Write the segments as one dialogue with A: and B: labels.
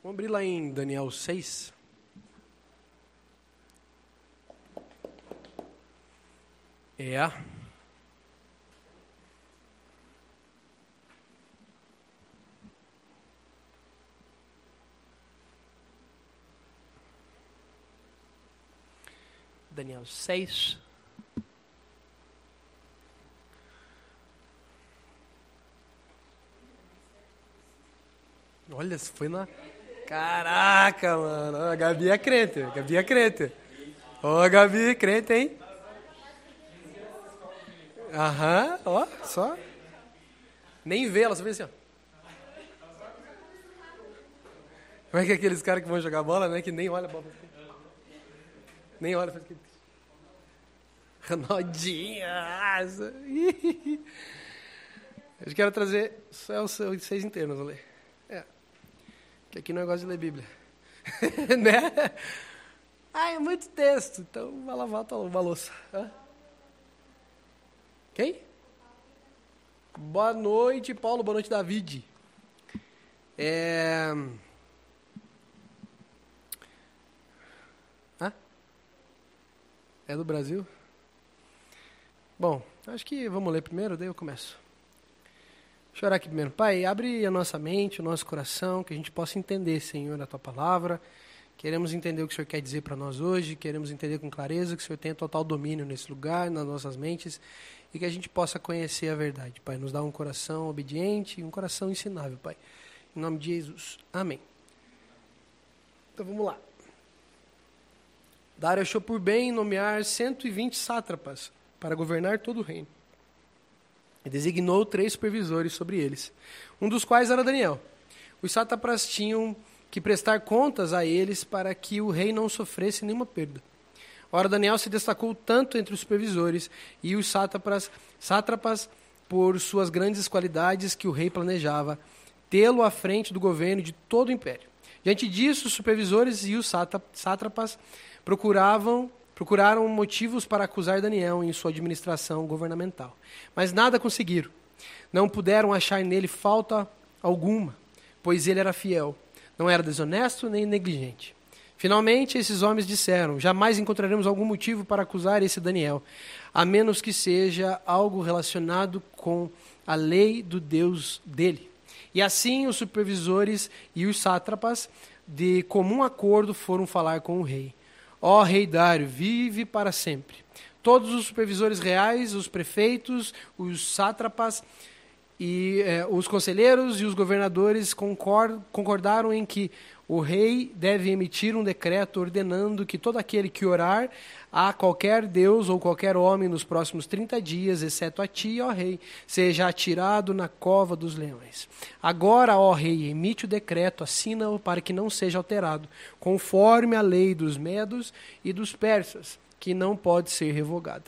A: Vamos abrir lá em Daniel 6. É. Daniel 6. Olha, foi na. Caraca, mano. A Gabi é crente. A Gabi é crente. Ô, oh, Gabi, crente, hein? Aham, ó, só. Nem vê ela, só vê assim, ó. Como é que é aqueles caras que vão jogar bola, né? Que nem olha a bola. Nem olha, faz aquele. Nodinha! Eu quero trazer só os seis internos, ler. Que aqui não é gosto de ler Bíblia. né? Ah, é muito texto, então vai lavar a tua louça. Hã? Quem? Boa noite, Paulo. Boa noite, David. É... Hã? É do Brasil? Bom, acho que vamos ler primeiro, daí eu começo. Deixa eu orar aqui primeiro. Pai, abre a nossa mente, o nosso coração, que a gente possa entender, Senhor, a Tua palavra. Queremos entender o que o Senhor quer dizer para nós hoje, queremos entender com clareza que o Senhor tem total domínio nesse lugar, nas nossas mentes, e que a gente possa conhecer a verdade, Pai. Nos dá um coração obediente e um coração ensinável, Pai. Em nome de Jesus. Amém. Então vamos lá. Dário achou por bem nomear 120 sátrapas para governar todo o reino. E designou três supervisores sobre eles, um dos quais era Daniel. Os sátrapas tinham que prestar contas a eles para que o rei não sofresse nenhuma perda. Ora, Daniel se destacou tanto entre os supervisores e os sátrapas, sátrapas por suas grandes qualidades que o rei planejava tê-lo à frente do governo de todo o império. Diante disso, os supervisores e os sátrapas procuravam procuraram motivos para acusar Daniel em sua administração governamental, mas nada conseguiram. Não puderam achar nele falta alguma, pois ele era fiel, não era desonesto nem negligente. Finalmente, esses homens disseram: Jamais encontraremos algum motivo para acusar esse Daniel, a menos que seja algo relacionado com a lei do Deus dele. E assim os supervisores e os sátrapas, de comum acordo, foram falar com o rei. Ó rei Dário, vive para sempre. Todos os supervisores reais, os prefeitos, os sátrapas e eh, os conselheiros e os governadores concordaram em que o rei deve emitir um decreto ordenando que todo aquele que orar a qualquer deus ou qualquer homem nos próximos 30 dias, exceto a ti, ó rei, seja atirado na cova dos leões. Agora, ó rei, emite o decreto, assina-o para que não seja alterado, conforme a lei dos medos e dos persas, que não pode ser revogada.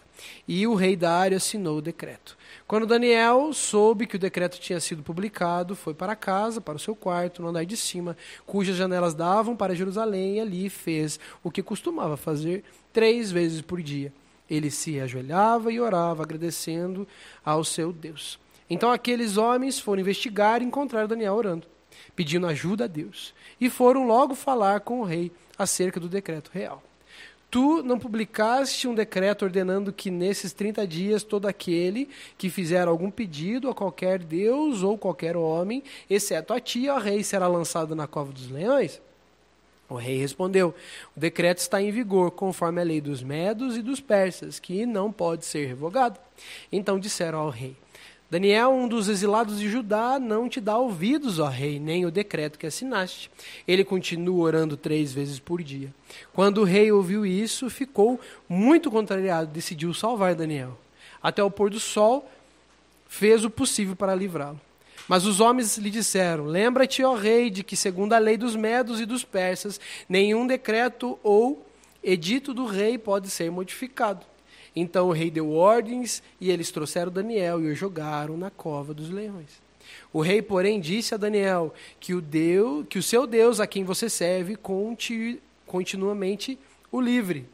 A: E o rei Dário assinou o decreto. Quando Daniel soube que o decreto tinha sido publicado, foi para casa, para o seu quarto, no andar de cima, cujas janelas davam para Jerusalém, e ali fez o que costumava fazer três vezes por dia. Ele se ajoelhava e orava, agradecendo ao seu Deus. Então aqueles homens foram investigar e encontraram Daniel orando, pedindo ajuda a Deus. E foram logo falar com o rei acerca do decreto real. Tu não publicaste um decreto ordenando que nesses 30 dias todo aquele que fizer algum pedido a qualquer Deus ou qualquer homem, exceto a ti, ó rei, será lançado na cova dos leões? O rei respondeu: O decreto está em vigor, conforme a lei dos medos e dos persas, que não pode ser revogado. Então disseram ao rei: Daniel, um dos exilados de Judá, não te dá ouvidos, ó rei, nem o decreto que assinaste. Ele continua orando três vezes por dia. Quando o rei ouviu isso, ficou muito contrariado, decidiu salvar Daniel. Até o pôr do sol, fez o possível para livrá-lo. Mas os homens lhe disseram: Lembra-te, ó rei, de que, segundo a lei dos medos e dos persas, nenhum decreto ou edito do rei pode ser modificado. Então o rei deu ordens e eles trouxeram Daniel e o jogaram na cova dos leões. O rei, porém, disse a Daniel que o Deus, que o seu Deus a quem você serve conti, continuamente o livre.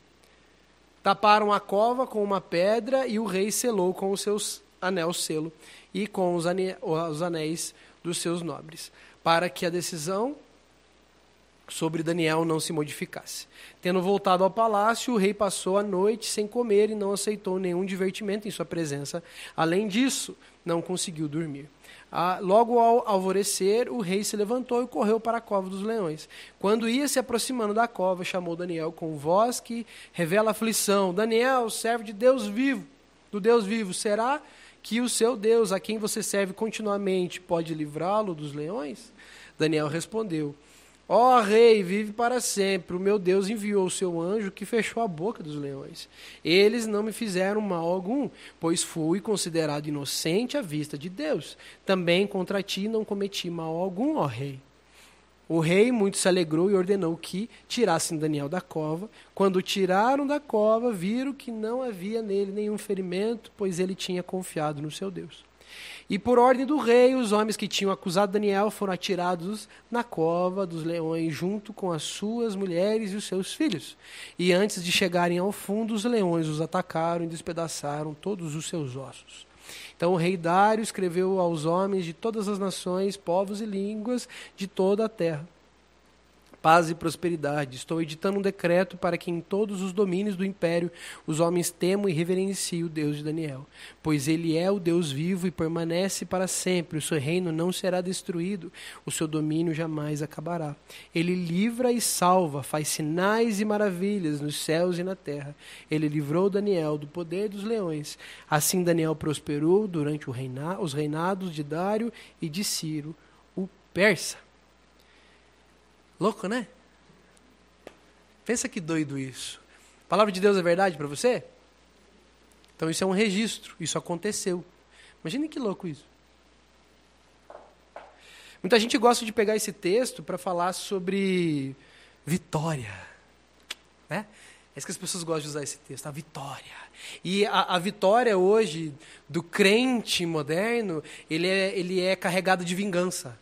A: Taparam a cova com uma pedra e o rei selou com os seus anel selo e com os, ane, os anéis dos seus nobres, para que a decisão sobre Daniel não se modificasse. Tendo voltado ao palácio, o rei passou a noite sem comer e não aceitou nenhum divertimento em sua presença. Além disso, não conseguiu dormir. Ah, logo ao alvorecer, o rei se levantou e correu para a cova dos leões. Quando ia se aproximando da cova, chamou Daniel com voz que revela aflição: Daniel, servo de Deus vivo, do Deus vivo, será que o seu Deus, a quem você serve continuamente, pode livrá-lo dos leões? Daniel respondeu: Ó oh, rei, vive para sempre. O meu Deus enviou o seu anjo que fechou a boca dos leões. Eles não me fizeram mal algum, pois fui considerado inocente à vista de Deus. Também contra ti não cometi mal algum, ó rei. O rei muito se alegrou e ordenou que tirassem Daniel da cova. Quando o tiraram da cova, viram que não havia nele nenhum ferimento, pois ele tinha confiado no seu Deus. E por ordem do rei, os homens que tinham acusado Daniel foram atirados na cova dos leões, junto com as suas mulheres e os seus filhos. E antes de chegarem ao fundo, os leões os atacaram e despedaçaram todos os seus ossos. Então o rei Dário escreveu aos homens de todas as nações, povos e línguas de toda a terra paz e prosperidade. Estou editando um decreto para que em todos os domínios do império os homens temam e reverenciem o Deus de Daniel, pois ele é o Deus vivo e permanece para sempre. O seu reino não será destruído, o seu domínio jamais acabará. Ele livra e salva, faz sinais e maravilhas nos céus e na terra. Ele livrou Daniel do poder dos leões. Assim Daniel prosperou durante reina os reinados de Dário e de Ciro, o persa. Louco, né? Pensa que doido isso. A palavra de Deus é verdade para você? Então isso é um registro, isso aconteceu. Imagine que louco isso. Muita gente gosta de pegar esse texto para falar sobre vitória. Né? É isso que as pessoas gostam de usar esse texto, a vitória. E a, a vitória hoje do crente moderno, ele é, ele é carregado de vingança.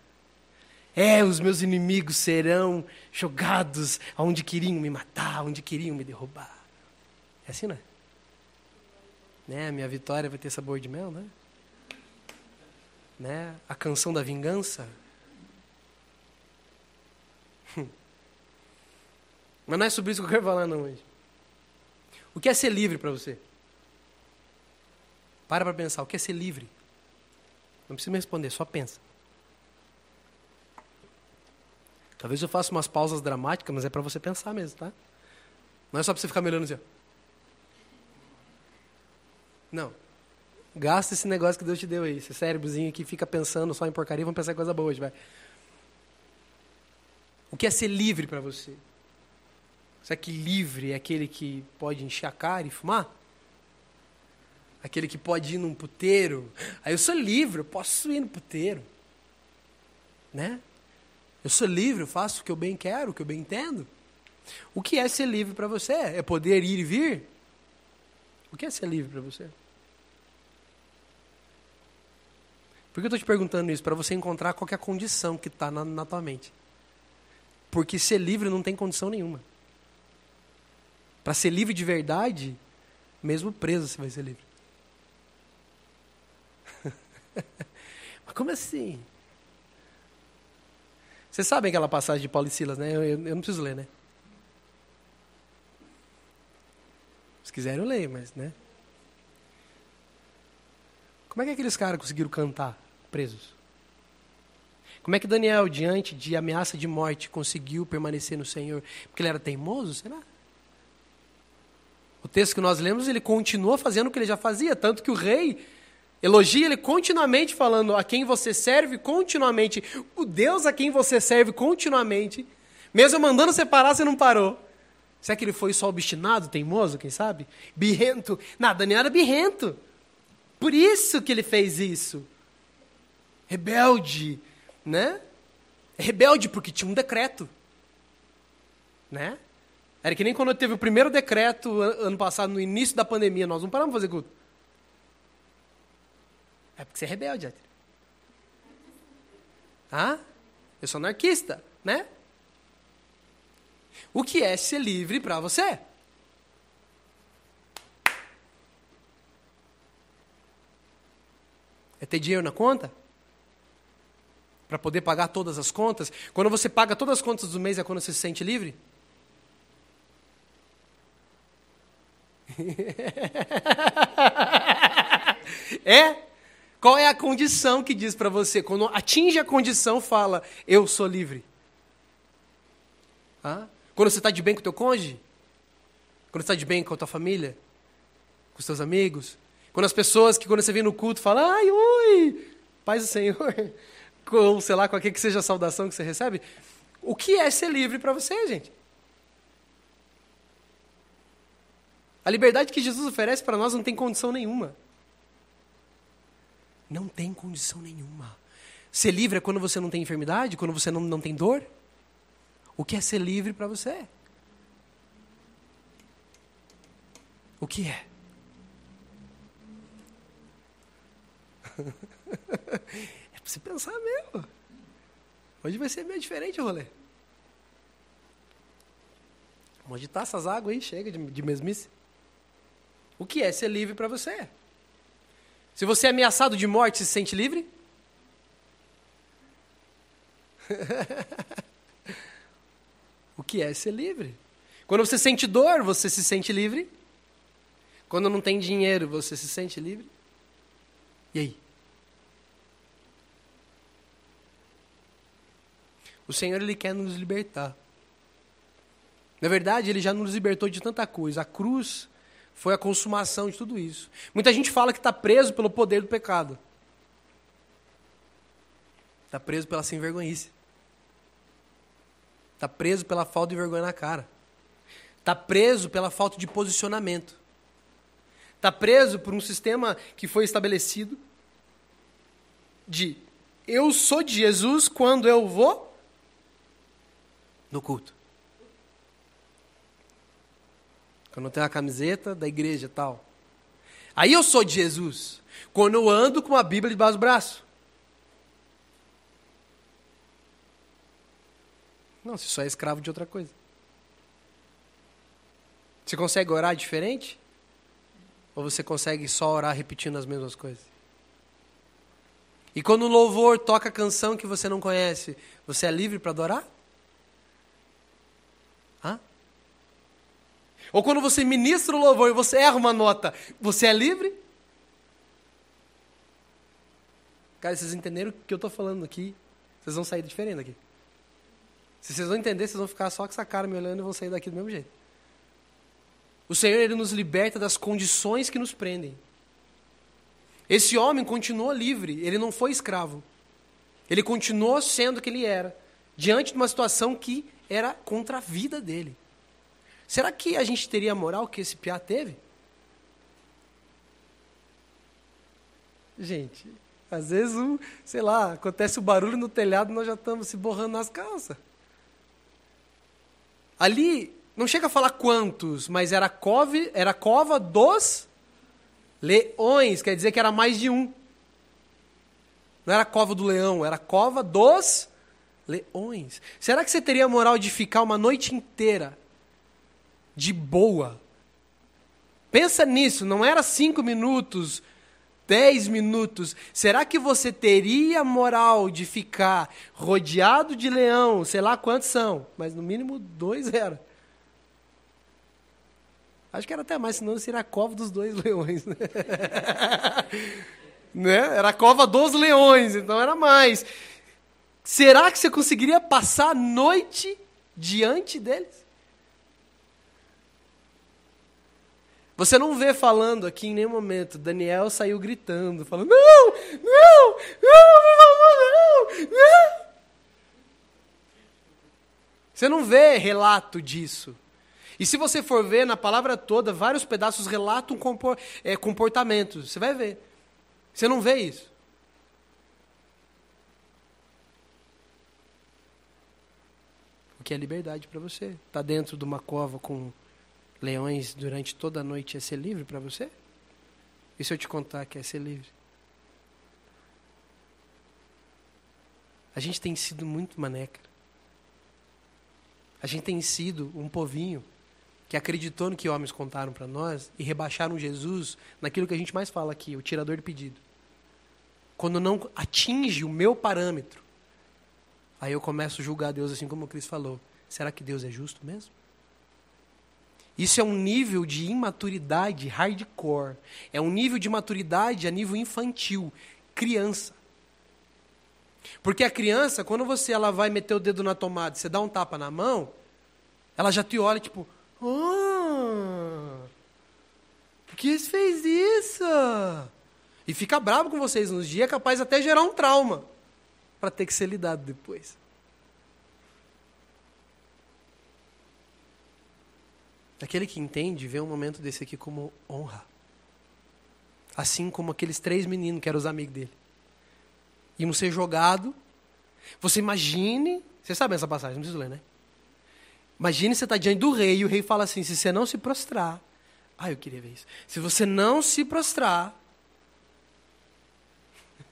A: É, os meus inimigos serão jogados aonde queriam me matar, onde queriam me derrubar. É assim, não é? Né? A minha vitória vai ter sabor de mel, né? né? A canção da vingança. Mas não é sobre isso que eu quero falar não hoje. O que é ser livre para você? Para para pensar, o que é ser livre? Não precisa me responder, só pensa. Talvez eu faça umas pausas dramáticas, mas é para você pensar mesmo, tá? Não é só para você ficar me olhando assim. Ó. Não. Gasta esse negócio que Deus te deu aí. Esse cérebrozinho que fica pensando só em porcaria, vamos pensar em coisa boa hoje, vai. O que é ser livre para você? Será que livre é aquele que pode encher a cara e fumar? Aquele que pode ir num puteiro? Aí eu sou livre, eu posso ir no puteiro. Né? Eu sou livre, eu faço o que eu bem quero, o que eu bem entendo. O que é ser livre para você? É poder ir e vir? O que é ser livre para você? Por que eu estou te perguntando isso? Para você encontrar qual é a condição que está na, na tua mente. Porque ser livre não tem condição nenhuma. Para ser livre de verdade, mesmo preso você vai ser livre. Mas como assim? Vocês sabem aquela passagem de Paulo e Silas, né? Eu, eu, eu não preciso ler, né? Se quiserem, eu leio, mas, né? Como é que aqueles caras conseguiram cantar presos? Como é que Daniel, diante de ameaça de morte, conseguiu permanecer no Senhor? Porque ele era teimoso, será? O texto que nós lemos, ele continua fazendo o que ele já fazia, tanto que o rei Elogia ele continuamente falando a quem você serve continuamente. O Deus a quem você serve continuamente. Mesmo mandando separar, você não parou. Será que ele foi só obstinado, teimoso, quem sabe? Birrento. Nada, Daniel era birrento. Por isso que ele fez isso. Rebelde, né? Rebelde porque tinha um decreto. Né? Era que nem quando teve o primeiro decreto ano passado, no início da pandemia, nós não paramos de fazer culto. É porque você é rebelde. Ah? Eu sou anarquista, né? O que é ser livre para você? É ter dinheiro na conta? Para poder pagar todas as contas? Quando você paga todas as contas do mês é quando você se sente livre? é? Qual é a condição que diz para você? Quando atinge a condição, fala, eu sou livre. Ah? Quando você está de bem com o teu cônjuge? Quando você está de bem com a tua família? Com os teus amigos? Quando as pessoas que quando você vem no culto falam, ai, oi, paz do Senhor, com, sei lá, qualquer que seja a saudação que você recebe, o que é ser livre para você, gente? A liberdade que Jesus oferece para nós não tem condição nenhuma. Não tem condição nenhuma. Ser livre é quando você não tem enfermidade, quando você não, não tem dor? O que é ser livre para você? O que é? é para você pensar mesmo. Hoje vai ser meio diferente o rolê. Vamos agitar essas águas aí, chega de, de mesmice. O que é ser livre para você? Se você é ameaçado de morte, se sente livre? o que é ser livre? Quando você sente dor, você se sente livre? Quando não tem dinheiro, você se sente livre? E aí? O Senhor ele quer nos libertar. Na verdade, ele já nos libertou de tanta coisa. A cruz foi a consumação de tudo isso. Muita gente fala que está preso pelo poder do pecado. Está preso pela sem vergonhice. Está preso pela falta de vergonha na cara. Está preso pela falta de posicionamento. Está preso por um sistema que foi estabelecido de eu sou de Jesus quando eu vou no culto. Quando eu tenho a camiseta da igreja tal. Aí eu sou de Jesus. Quando eu ando com a Bíblia debaixo do braço. Não, você só é escravo de outra coisa. Você consegue orar diferente? Ou você consegue só orar repetindo as mesmas coisas? E quando o louvor toca canção que você não conhece, você é livre para adorar? Ou quando você ministra o louvor e você erra uma nota, você é livre? Cara, vocês entenderam o que eu estou falando aqui? Vocês vão sair diferente daqui. Se vocês vão entender, vocês vão ficar só com essa cara me olhando e vão sair daqui do mesmo jeito. O Senhor, Ele nos liberta das condições que nos prendem. Esse homem continuou livre, ele não foi escravo. Ele continuou sendo o que ele era, diante de uma situação que era contra a vida dele. Será que a gente teria a moral que esse piá teve? Gente, às vezes, um, sei lá, acontece o barulho no telhado e nós já estamos se borrando nas calças. Ali, não chega a falar quantos, mas era, cove, era cova dos leões, quer dizer que era mais de um. Não era cova do leão, era cova dos leões. Será que você teria a moral de ficar uma noite inteira de boa. Pensa nisso, não era cinco minutos, dez minutos. Será que você teria moral de ficar rodeado de leão? Sei lá quantos são, mas no mínimo dois era. Acho que era até mais, senão seria a cova dos dois leões. Né? né? Era a cova dos leões, então era mais. Será que você conseguiria passar a noite diante deles? Você não vê falando aqui em nenhum momento, Daniel saiu gritando, falando: não, não, não, não, não. Você não vê relato disso. E se você for ver na palavra toda, vários pedaços relatam é, comportamentos. Você vai ver. Você não vê isso. O que é liberdade para você? Está dentro de uma cova com leões durante toda a noite é ser livre para você? E se eu te contar que é ser livre? A gente tem sido muito maneca. A gente tem sido um povinho que acreditou no que homens contaram para nós e rebaixaram Jesus naquilo que a gente mais fala aqui, o tirador de pedido. Quando não atinge o meu parâmetro, Aí eu começo a julgar Deus assim como o Cris falou. Será que Deus é justo mesmo? Isso é um nível de imaturidade hardcore. É um nível de maturidade a nível infantil, criança. Porque a criança, quando você ela vai meter o dedo na tomada, você dá um tapa na mão, ela já te olha tipo, ah, por que você fez isso? E fica bravo com vocês uns dias, é capaz até gerar um trauma para ter que ser lidado depois. Aquele que entende vê um momento desse aqui como honra. Assim como aqueles três meninos que eram os amigos dele. Iam ser jogados. Você imagine. Você sabe essa passagem, não precisa ler, né? Imagine você está diante do rei e o rei fala assim: se você não se prostrar. Ah, eu queria ver isso. Se você não se prostrar.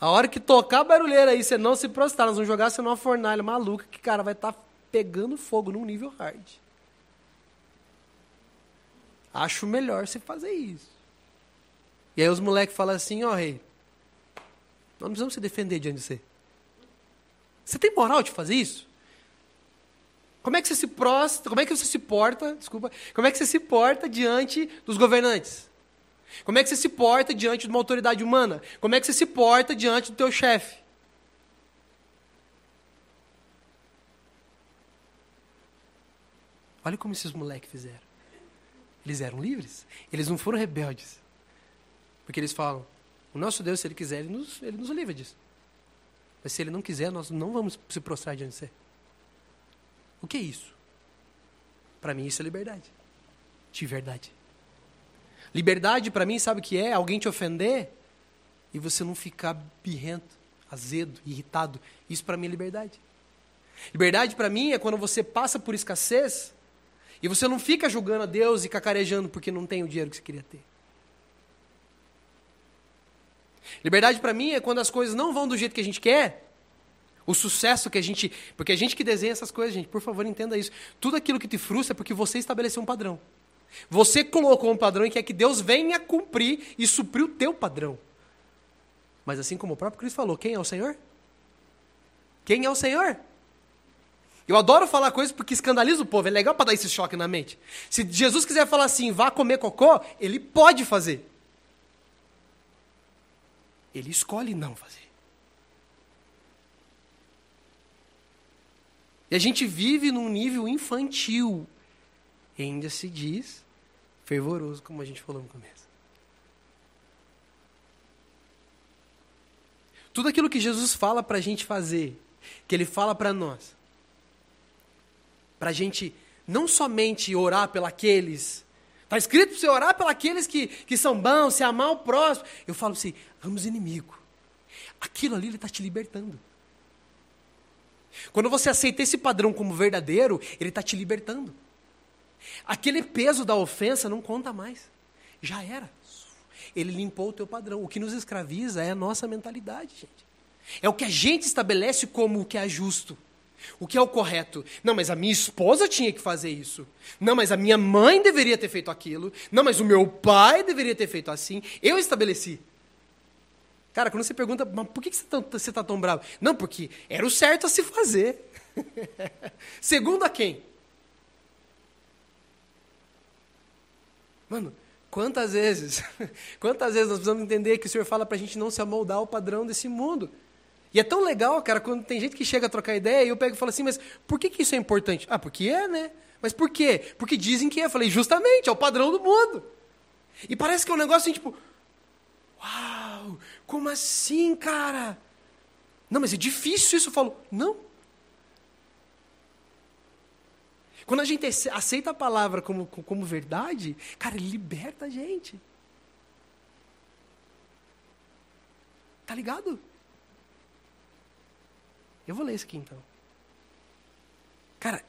A: A hora que tocar a barulheira aí, você não se prostrar, nós vamos jogar você numa fornalha maluca que, cara, vai estar tá pegando fogo num nível hard. Acho melhor você fazer isso. E aí os moleques falam assim, ó oh, rei, nós não precisamos se defender diante de você. Você tem moral de fazer isso? Como é que você se prosta, como é que você se porta, desculpa, como é que você se porta diante dos governantes? Como é que você se porta diante de uma autoridade humana? Como é que você se porta diante do teu chefe? Olha como esses moleques fizeram. Eles eram livres. Eles não foram rebeldes. Porque eles falam: o nosso Deus, se Ele quiser, Ele nos, ele nos livra disso. Mas se Ele não quiser, nós não vamos se prostrar diante de você. O que é isso? Para mim, isso é liberdade. De verdade. Liberdade, para mim, sabe o que é? Alguém te ofender e você não ficar birrento, azedo, irritado. Isso para mim é liberdade. Liberdade para mim é quando você passa por escassez e você não fica julgando a Deus e cacarejando porque não tem o dinheiro que você queria ter. Liberdade para mim é quando as coisas não vão do jeito que a gente quer. O sucesso que a gente. Porque a gente que desenha essas coisas, gente, por favor, entenda isso. Tudo aquilo que te frustra é porque você estabeleceu um padrão. Você colocou um padrão e quer que Deus venha cumprir e suprir o teu padrão. Mas assim como o próprio Cristo falou, quem é o Senhor? Quem é o Senhor? Eu adoro falar coisas porque escandaliza o povo. É legal para dar esse choque na mente. Se Jesus quiser falar assim, vá comer cocô, ele pode fazer. Ele escolhe não fazer. E a gente vive num nível infantil. E ainda se diz fervoroso, como a gente falou no começo. Tudo aquilo que Jesus fala para a gente fazer, que Ele fala para nós, para a gente não somente orar pelos Está escrito para você orar pelos que, que são bons, se amar o próximo. Eu falo assim, ama os inimigos. Aquilo ali ele está te libertando. Quando você aceita esse padrão como verdadeiro, ele está te libertando. Aquele peso da ofensa não conta mais. Já era. Ele limpou o teu padrão. O que nos escraviza é a nossa mentalidade, gente. É o que a gente estabelece como o que é justo. O que é o correto? Não, mas a minha esposa tinha que fazer isso. Não, mas a minha mãe deveria ter feito aquilo. Não, mas o meu pai deveria ter feito assim. Eu estabeleci. Cara, quando você pergunta, mas por que você está tão bravo? Não, porque era o certo a se fazer. Segundo a quem? Mano, quantas vezes, quantas vezes nós precisamos entender que o Senhor fala para a gente não se amoldar ao padrão desse mundo? E é tão legal, cara, quando tem gente que chega a trocar ideia e eu pego e falo assim, mas por que, que isso é importante? Ah, porque é, né? Mas por quê? Porque dizem que é. Eu falei, justamente, é o padrão do mundo. E parece que é um negócio assim, tipo, uau, como assim, cara? Não, mas é difícil isso. Eu falo, não. Quando a gente aceita a palavra como, como verdade, cara, ele liberta a gente. Tá ligado? Eu vou ler isso aqui então. Cara,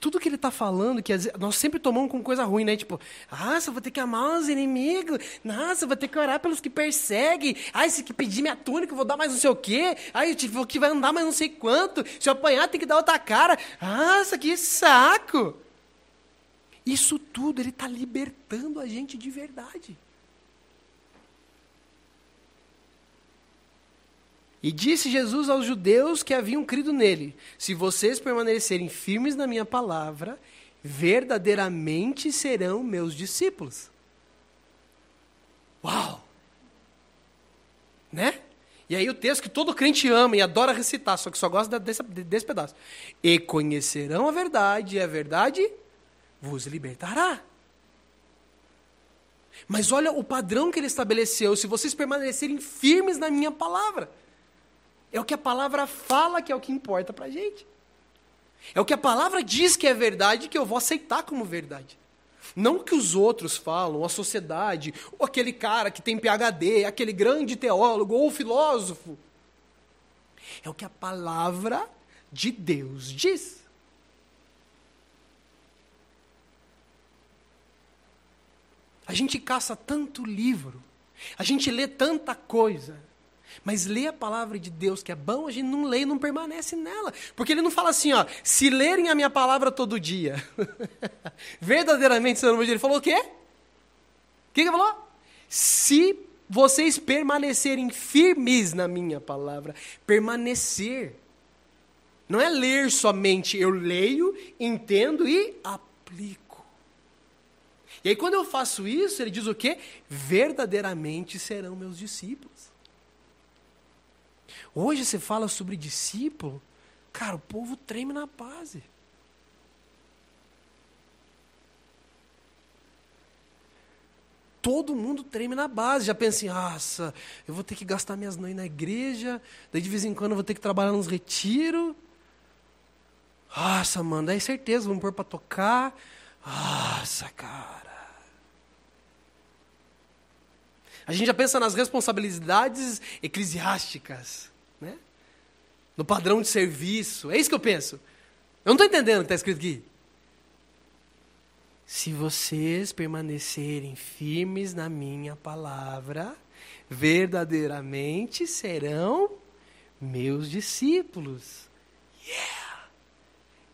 A: tudo que ele está falando, que nós sempre tomamos com coisa ruim, né? Tipo, ah, você vai ter que amar os inimigos. Nossa, vou ter que orar pelos que perseguem. Ah, se que pedir minha túnica, eu vou dar mais não sei o quê. Ah, eu tive que vai andar mais não sei quanto. Se eu apanhar, tem que dar outra cara. Nossa, que saco. Isso tudo, ele está libertando a gente de verdade. E disse Jesus aos judeus que haviam crido nele: Se vocês permanecerem firmes na minha palavra, verdadeiramente serão meus discípulos. Uau! Né? E aí o texto que todo crente ama e adora recitar, só que só gosta desse, desse pedaço. E conhecerão a verdade, e a verdade vos libertará. Mas olha o padrão que ele estabeleceu. Se vocês permanecerem firmes na minha palavra. É o que a palavra fala que é o que importa para a gente. É o que a palavra diz que é verdade que eu vou aceitar como verdade. Não o que os outros falam, a sociedade, ou aquele cara que tem PhD, aquele grande teólogo ou filósofo. É o que a palavra de Deus diz. A gente caça tanto livro, a gente lê tanta coisa, mas lê a palavra de Deus que é bom, a gente não lê e não permanece nela. Porque ele não fala assim, ó, se lerem a minha palavra todo dia. Verdadeiramente, Senhor, ele falou o quê? O que ele falou? Se vocês permanecerem firmes na minha palavra, permanecer. Não é ler somente, eu leio, entendo e aplico. E aí, quando eu faço isso, ele diz o quê? Verdadeiramente serão meus discípulos. Hoje você fala sobre discípulo, cara, o povo treme na base. Todo mundo treme na base. Já pensa assim, nossa, eu vou ter que gastar minhas noites na igreja, daí de vez em quando eu vou ter que trabalhar nos retiros. Nossa, mano, daí certeza, vamos pôr para tocar. Nossa, cara. A gente já pensa nas responsabilidades eclesiásticas, né? no padrão de serviço. É isso que eu penso. Eu não estou entendendo o que está escrito aqui. Se vocês permanecerem firmes na minha palavra, verdadeiramente serão meus discípulos. Yeah!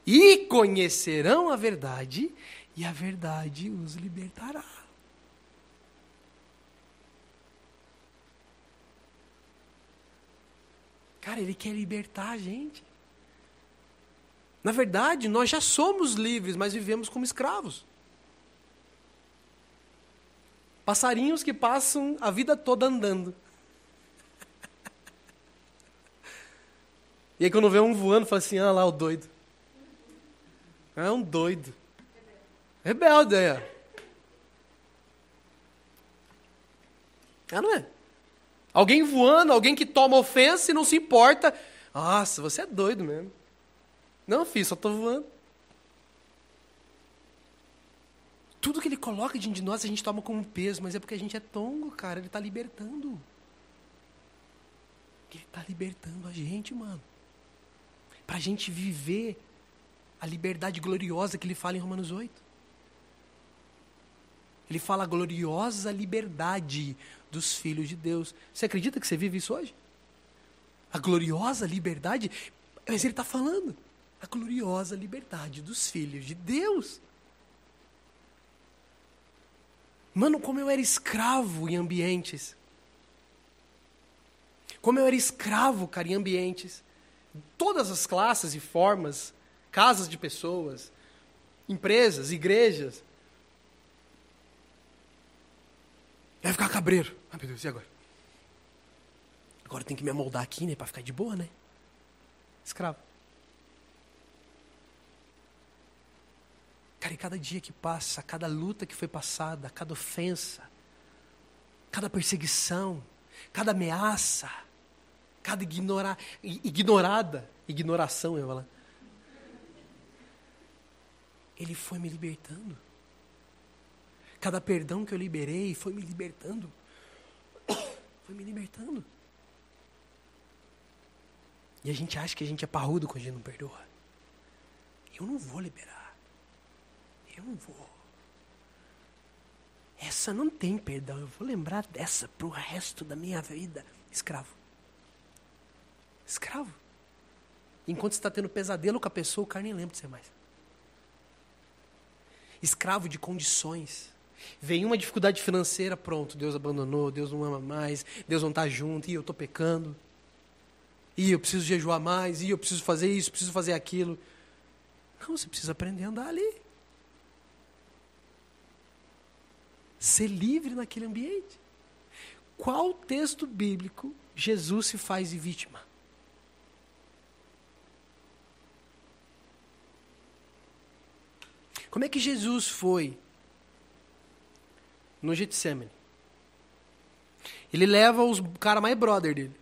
A: E conhecerão a verdade, e a verdade os libertará. Cara, ele quer libertar a gente. Na verdade, nós já somos livres, mas vivemos como escravos. Passarinhos que passam a vida toda andando. E aí quando vê um voando, fala assim, ah lá o doido. É um doido. Rebelde, é. Ah, não é? Alguém voando, alguém que toma ofensa e não se importa. Nossa, você é doido mesmo. Não, filho, só estou voando. Tudo que ele coloca diante de nós a gente toma como peso, mas é porque a gente é tongo, cara. Ele está libertando. Ele está libertando a gente, mano. Para a gente viver a liberdade gloriosa que ele fala em Romanos 8. Ele fala gloriosa liberdade dos filhos de Deus. Você acredita que você vive isso hoje? A gloriosa liberdade, mas ele está falando, a gloriosa liberdade dos filhos de Deus. Mano, como eu era escravo em ambientes. Como eu era escravo, cara, em ambientes. Todas as classes e formas, casas de pessoas, empresas, igrejas. Vai ficar cabreiro. Ah, meu Deus, e agora? Agora tem que me amoldar aqui, né? Para ficar de boa, né? Escravo. Cara, e cada dia que passa, cada luta que foi passada, cada ofensa, cada perseguição, cada ameaça, cada ignora, ignorada, ignoração, eu falar. Ele foi me libertando. Cada perdão que eu liberei foi me libertando. Foi me libertando. E a gente acha que a gente é parrudo quando a gente não perdoa. Eu não vou liberar. Eu não vou. Essa não tem perdão. Eu vou lembrar dessa para o resto da minha vida. Escravo. Escravo. Enquanto está tendo pesadelo com a pessoa, o cara nem lembra de você mais. Escravo de condições. Vem uma dificuldade financeira, pronto, Deus abandonou, Deus não ama mais, Deus não está junto e eu estou pecando. E eu preciso jejuar mais, e eu preciso fazer isso, preciso fazer aquilo. Não, você precisa aprender a andar ali. Ser livre naquele ambiente. Qual texto bíblico Jesus se faz de vítima? Como é que Jesus foi no Getsemane? Ele leva os cara mais brother dele.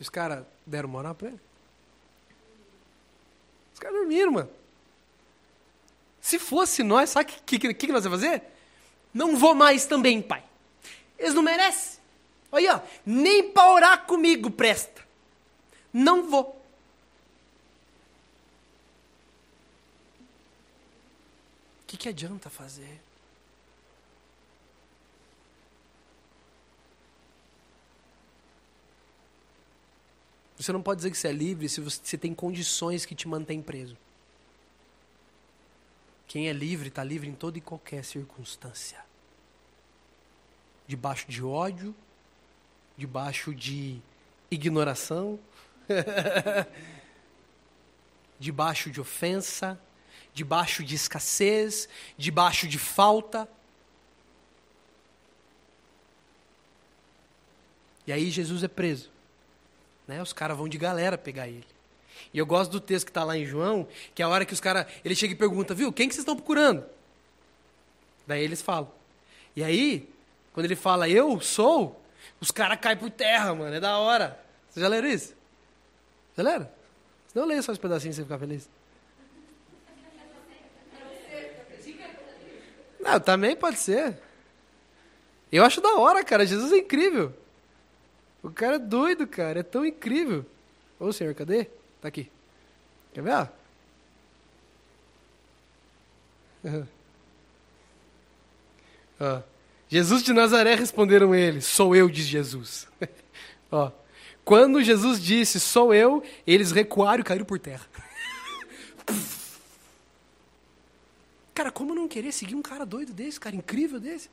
A: Os caras deram moral pra ele. Os caras dormiram, mano. Se fosse nós, sabe o que, que, que, nós vamos fazer? Não vou mais também, pai. Eles não merecem. Olha, nem para orar comigo presta. Não vou. O que, que adianta fazer? Você não pode dizer que você é livre se você tem condições que te mantêm preso. Quem é livre está livre em toda e qualquer circunstância. Debaixo de ódio, debaixo de ignoração, debaixo de ofensa, debaixo de escassez, debaixo de falta. E aí Jesus é preso. Né? Os caras vão de galera pegar ele. E eu gosto do texto que está lá em João, que é a hora que os caras. Ele chega e pergunta, viu, quem que vocês estão procurando? Daí eles falam. E aí, quando ele fala, eu sou, os caras caem por terra, mano. É da hora. Você já leram isso? Já leram? Não leia só esse pedacinho pra você ficar feliz. Não, também pode ser. Eu acho da hora, cara. Jesus é incrível. O cara é doido, cara. É tão incrível. Ô, senhor, cadê? Tá aqui. Quer ver? Ó. Jesus de Nazaré responderam eles: Sou eu, diz Jesus. Ó. Quando Jesus disse, Sou eu, eles recuaram e caíram por terra. cara, como não querer seguir um cara doido desse, cara incrível desse?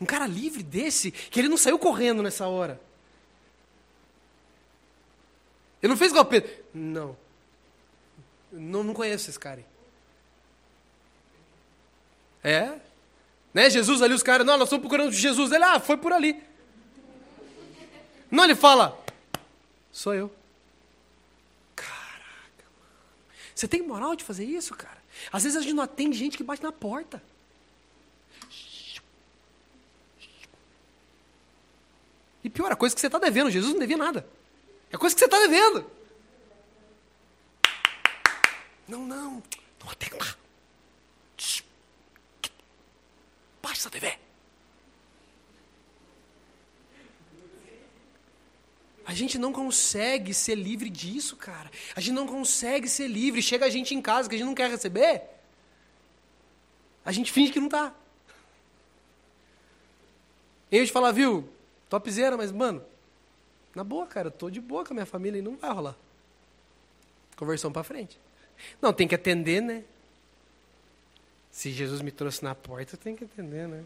A: Um cara livre desse, que ele não saiu correndo nessa hora. Ele não fez igual Pedro. Não. Não, não conheço esse cara. É? Né? Jesus ali, os caras, não, nós estamos procurando Jesus. Ele, ah, foi por ali. Não, ele fala, sou eu. Caraca, mano. Você tem moral de fazer isso, cara? Às vezes a gente não atende gente que bate na porta. E pior, a coisa que você está devendo. Jesus não devia nada. É coisa que você está devendo. Não, não. Não atenda. Baixa essa TV. A gente não consegue ser livre disso, cara. A gente não consegue ser livre. Chega a gente em casa que a gente não quer receber. A gente finge que não está. E a gente fala, viu, Topzera, mas, mano, na boa, cara, eu tô de boa com a minha família e não vai rolar. Conversão para frente. Não, tem que atender, né? Se Jesus me trouxe na porta, tem que atender, né?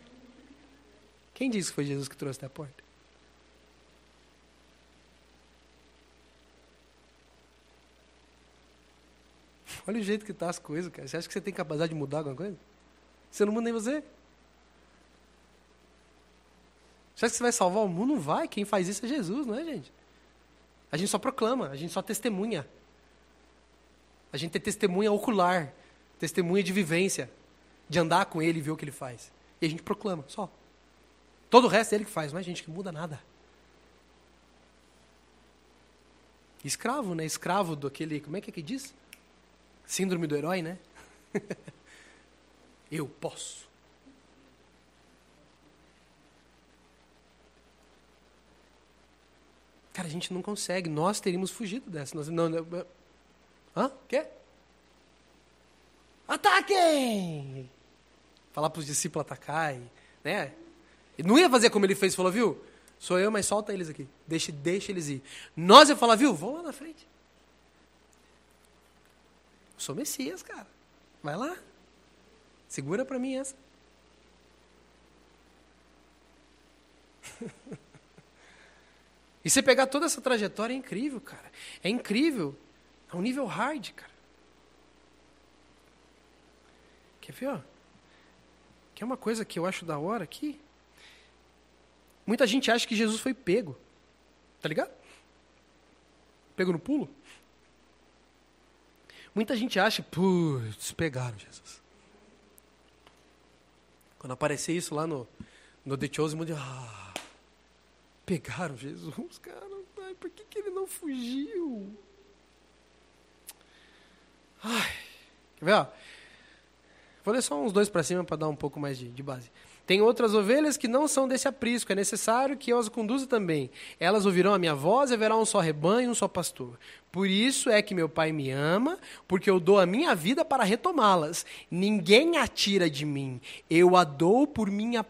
A: Quem disse que foi Jesus que trouxe na porta? Olha o jeito que tá as coisas, cara. Você acha que você tem capacidade de mudar alguma coisa? Você não muda nem você. Acha que você vai salvar o mundo? Não vai. Quem faz isso é Jesus, não é, gente? A gente só proclama, a gente só testemunha. A gente tem testemunha ocular, testemunha de vivência, de andar com ele e ver o que ele faz. E a gente proclama, só. Todo o resto é ele que faz, não é gente que muda nada. Escravo, né? Escravo do aquele. Como é que é que diz? Síndrome do herói, né? Eu posso. Cara, a gente não consegue. Nós teríamos fugido dessa. Nós, não, não, hã? Quê? Ataquem! Falar para os discípulos atacar, né? Não ia fazer como ele fez, falou, viu? Sou eu, mas solta eles aqui. Deixa, deixa eles ir. Nós ia falar, viu? Vão lá na frente. Eu sou Messias, cara. Vai lá. Segura para mim essa. e você pegar toda essa trajetória é incrível, cara. É incrível. É um nível hard, cara. Quer ver, ó? Que é uma coisa que eu acho da hora aqui. Muita gente acha que Jesus foi pego. Tá ligado? Pego no pulo. Muita gente acha, putz, pegaram Jesus. Quando aparecer isso lá no, no The Chosen, mundo ah, pegaram Jesus, cara. Ai, por que, que ele não fugiu? Ai, quer ver, ó? Vou ler só uns dois para cima para dar um pouco mais de, de base. Tem outras ovelhas que não são desse aprisco, é necessário que eu as conduza também. Elas ouvirão a minha voz e haverá um só rebanho e um só pastor. Por isso é que meu Pai me ama, porque eu dou a minha vida para retomá-las. Ninguém a tira de mim, eu a dou por minha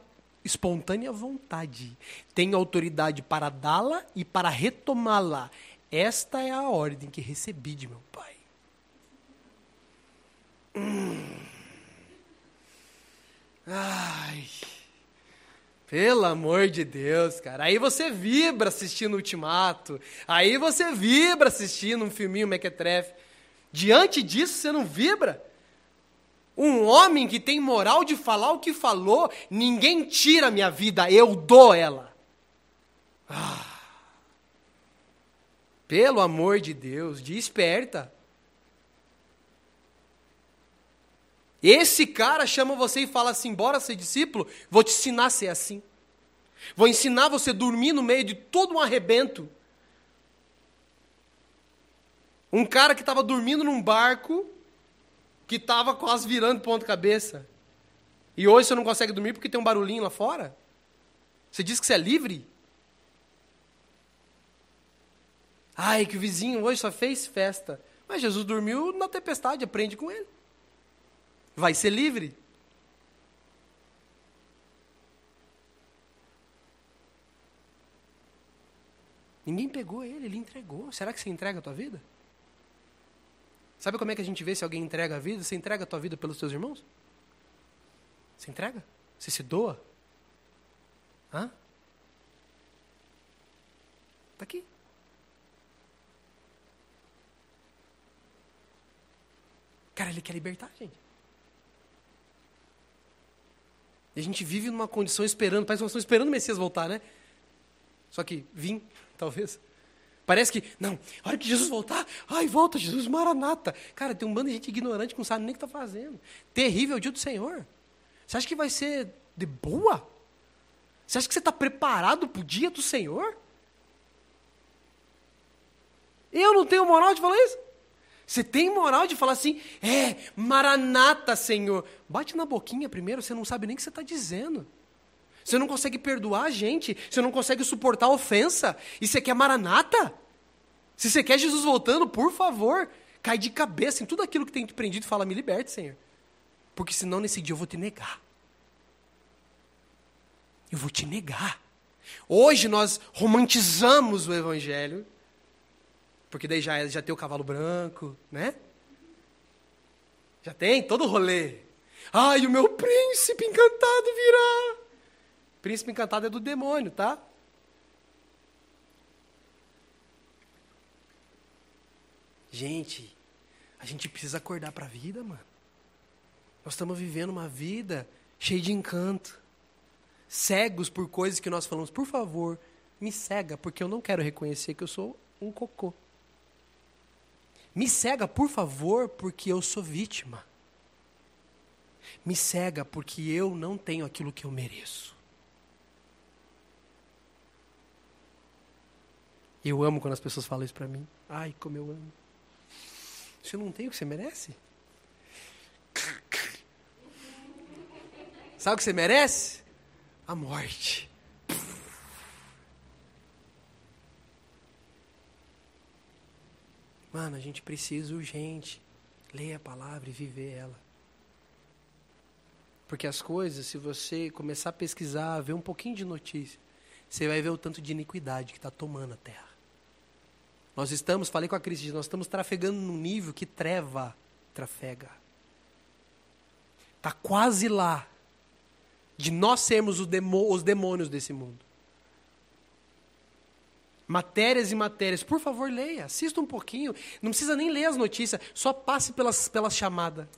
A: espontânea vontade. Tenho autoridade para dá-la e para retomá-la. Esta é a ordem que recebi de meu Pai. Hum. Ai. Pelo amor de Deus, cara. Aí você vibra assistindo Ultimato. Aí você vibra assistindo um filminho Mequetrefe. Diante disso, você não vibra? Um homem que tem moral de falar o que falou, ninguém tira minha vida, eu dou ela. Ah. Pelo amor de Deus, desperta. Esse cara chama você e fala assim: bora ser discípulo, vou te ensinar a ser assim. Vou ensinar você a dormir no meio de todo um arrebento. Um cara que estava dormindo num barco, que estava quase virando ponto cabeça. E hoje você não consegue dormir porque tem um barulhinho lá fora? Você diz que você é livre? Ai, que o vizinho hoje só fez festa. Mas Jesus dormiu na tempestade, aprende com ele vai ser livre. Ninguém pegou ele, ele entregou. Será que você entrega a tua vida? Sabe como é que a gente vê se alguém entrega a vida? Você entrega a tua vida pelos teus irmãos? Você entrega? Você se doa? Hã? Está aqui. Cara, ele quer libertar a gente. E a gente vive numa condição esperando, parece que nós estamos esperando o Messias voltar, né? Só que vim, talvez. Parece que, não, a hora que Jesus voltar, ai, volta, Jesus, maranata. Cara, tem um bando de gente ignorante que não sabe nem o que está fazendo. Terrível o dia do Senhor. Você acha que vai ser de boa? Você acha que você está preparado para o dia do Senhor? Eu não tenho moral de falar isso? Você tem moral de falar assim, é, Maranata, Senhor. Bate na boquinha primeiro, você não sabe nem o que você está dizendo. Você não consegue perdoar a gente, você não consegue suportar a ofensa. E você quer Maranata? Se você quer Jesus voltando, por favor, cai de cabeça em tudo aquilo que tem te prendido e fala, me liberte, Senhor. Porque senão nesse dia eu vou te negar. Eu vou te negar. Hoje nós romantizamos o Evangelho porque daí já, já tem o cavalo branco, né? Já tem todo o rolê. Ai, o meu príncipe encantado virá. Príncipe encantado é do demônio, tá? Gente, a gente precisa acordar para a vida, mano. Nós estamos vivendo uma vida cheia de encanto. Cegos por coisas que nós falamos, por favor, me cega, porque eu não quero reconhecer que eu sou um cocô. Me cega, por favor, porque eu sou vítima. Me cega porque eu não tenho aquilo que eu mereço. Eu amo quando as pessoas falam isso para mim. Ai, como eu amo. Você não tem o que você merece? Sabe o que você merece? A morte. Mano, a gente precisa urgente ler a palavra e viver ela. Porque as coisas, se você começar a pesquisar, ver um pouquinho de notícia, você vai ver o tanto de iniquidade que está tomando a terra. Nós estamos, falei com a Cris, nós estamos trafegando num nível que treva trafega. Está quase lá de nós sermos os, demônios desse mundo. Matérias e matérias. Por favor, leia. Assista um pouquinho. Não precisa nem ler as notícias. Só passe pelas, pela chamada.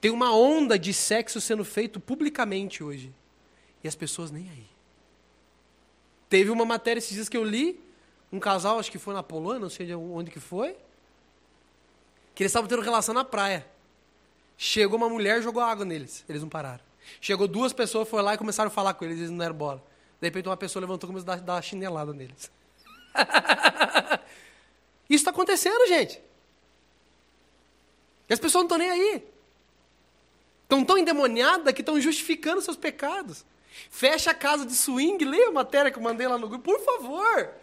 A: Tem uma onda de sexo sendo feito publicamente hoje. E as pessoas nem aí. Teve uma matéria esses dias que eu li. Um casal, acho que foi na Polônia, não sei onde que foi. Que eles estavam tendo relação na praia. Chegou uma mulher jogou água neles. Eles não pararam. Chegou duas pessoas, foi lá e começaram a falar com eles. Eles não deram bola. De repente uma pessoa levantou e começou a dar, dar chinelada neles. Isso está acontecendo, gente. E as pessoas não estão nem aí. Estão tão endemoniadas que estão justificando seus pecados. Fecha a casa de swing, leia a matéria que eu mandei lá no grupo, por favor.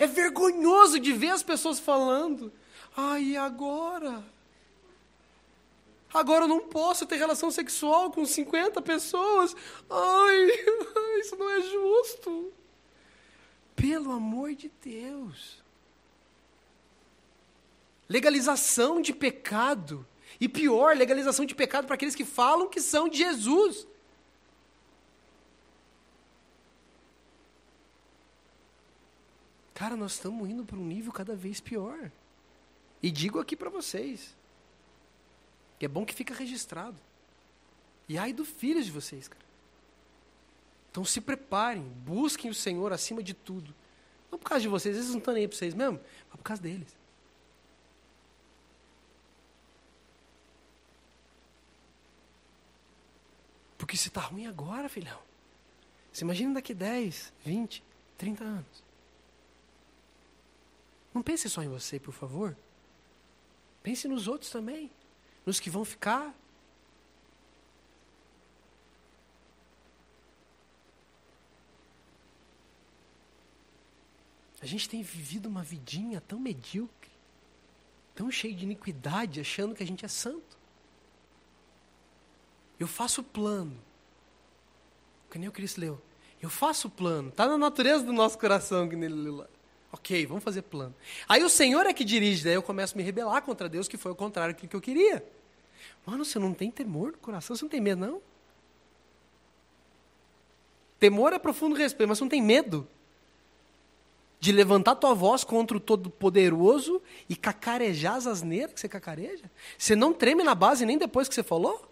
A: É vergonhoso de ver as pessoas falando. Ai, agora? Agora eu não posso ter relação sexual com 50 pessoas. Ai, isso não é justo. Pelo amor de Deus. Legalização de pecado. E pior, legalização de pecado para aqueles que falam que são de Jesus. Cara, nós estamos indo para um nível cada vez pior. E digo aqui para vocês. Que é bom que fica registrado. E ai do filho de vocês, cara. Então se preparem, busquem o Senhor acima de tudo. Não por causa de vocês, eles não estão nem aí para vocês mesmo, mas por causa deles. Porque se está ruim agora, filhão. Você imagina daqui 10, 20, 30 anos. Não pense só em você, por favor. Pense nos outros também. Nos que vão ficar A gente tem vivido uma vidinha tão medíocre, tão cheia de iniquidade, achando que a gente é santo. Eu faço plano. Que nem o Cristo leu. Eu faço plano. Está na natureza do nosso coração que nele leu lá. Ok, vamos fazer plano. Aí o Senhor é que dirige, daí eu começo a me rebelar contra Deus, que foi o contrário do que eu queria. Mano, você não tem temor no coração, você não tem medo, não? Temor é profundo respeito, mas você não tem medo de levantar tua voz contra o Todo-Poderoso e cacarejar as asneiras que você cacareja? Você não treme na base nem depois que você falou?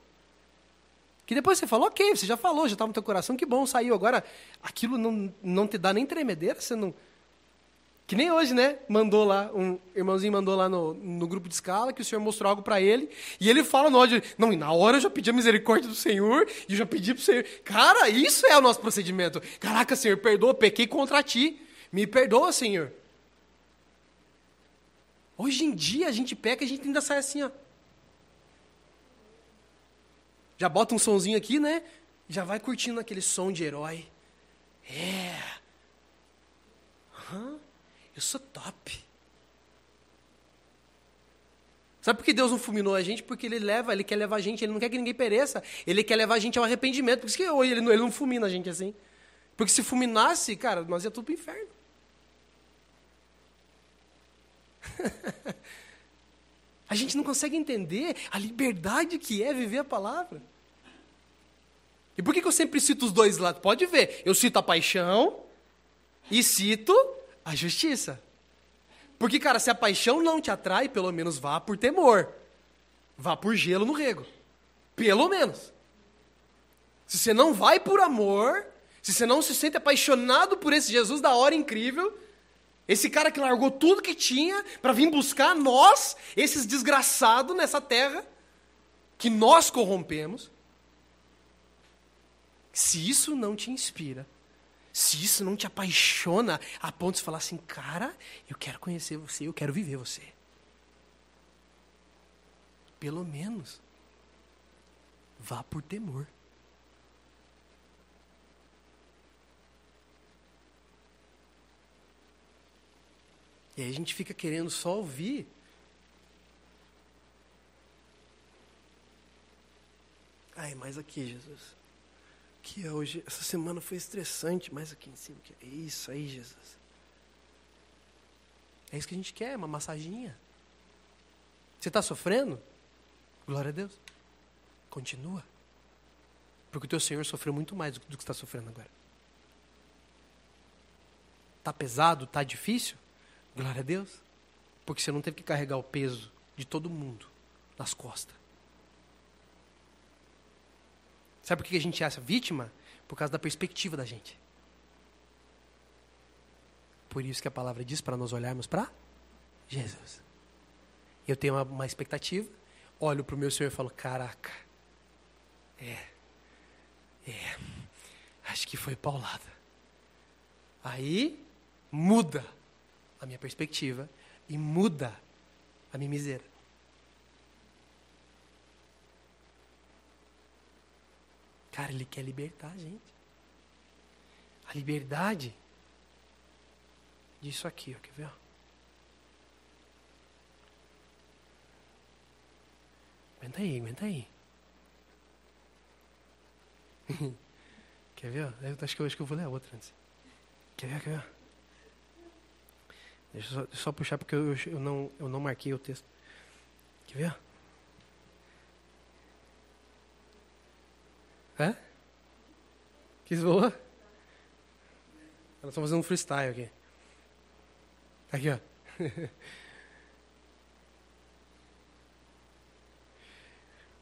A: Que depois você falou, ok, você já falou, já estava no teu coração, que bom, saiu. Agora, aquilo não, não te dá nem tremedeira, você não. Que nem hoje, né? Mandou lá, um irmãozinho mandou lá no, no grupo de escala que o Senhor mostrou algo para ele. E ele fala no ódio, não, e na hora eu já pedi a misericórdia do Senhor, e eu já pedi pro Senhor. Cara, isso é o nosso procedimento. Caraca, Senhor, perdoa, pequei contra ti. Me perdoa, Senhor. Hoje em dia a gente peca e a gente ainda sai assim, ó. Já bota um sonzinho aqui, né? Já vai curtindo aquele som de herói. É. Uhum. Eu sou top. Sabe por que Deus não fulminou a gente? Porque Ele leva, Ele quer levar a gente, Ele não quer que ninguém pereça. Ele quer levar a gente ao arrependimento. Por isso que hoje Ele não, ele não fulmina a gente assim. Porque se fulminasse, cara, nós ia tudo para o inferno. a gente não consegue entender a liberdade que é viver a palavra. E por que, que eu sempre cito os dois lados? Pode ver, eu cito a paixão e cito a justiça. Porque, cara, se a paixão não te atrai, pelo menos vá por temor. Vá por gelo no rego. Pelo menos. Se você não vai por amor, se você não se sente apaixonado por esse Jesus da hora incrível, esse cara que largou tudo que tinha para vir buscar nós, esses desgraçados nessa terra, que nós corrompemos. Se isso não te inspira, se isso não te apaixona a ponto de falar assim, cara, eu quero conhecer você, eu quero viver você. Pelo menos, vá por temor. E aí a gente fica querendo só ouvir. Ai, mais aqui, Jesus. Que hoje, essa semana foi estressante, mais aqui em cima. É isso aí, Jesus. É isso que a gente quer, uma massaginha. Você está sofrendo? Glória a Deus. Continua. Porque o teu Senhor sofreu muito mais do que está sofrendo agora. Tá pesado? Tá difícil? Glória a Deus. Porque você não teve que carregar o peso de todo mundo nas costas. Sabe por que a gente essa vítima? Por causa da perspectiva da gente. Por isso que a palavra diz para nós olharmos para Jesus. Eu tenho uma, uma expectativa, olho para o meu Senhor e falo: caraca, é, é, acho que foi paulada. Aí muda a minha perspectiva e muda a minha miséria. Cara, ele quer libertar a gente. A liberdade disso aqui, ó, quer ver? Aguenta aí, aguenta aí. quer ver? Eu acho que, eu, acho que eu vou ler a outra antes. Quer ver? Quer ver? Deixa eu só, só puxar porque eu, eu, não, eu não marquei o texto. Quer ver? É? Quis voar? Elas estão fazendo um freestyle aqui. Aqui, ó.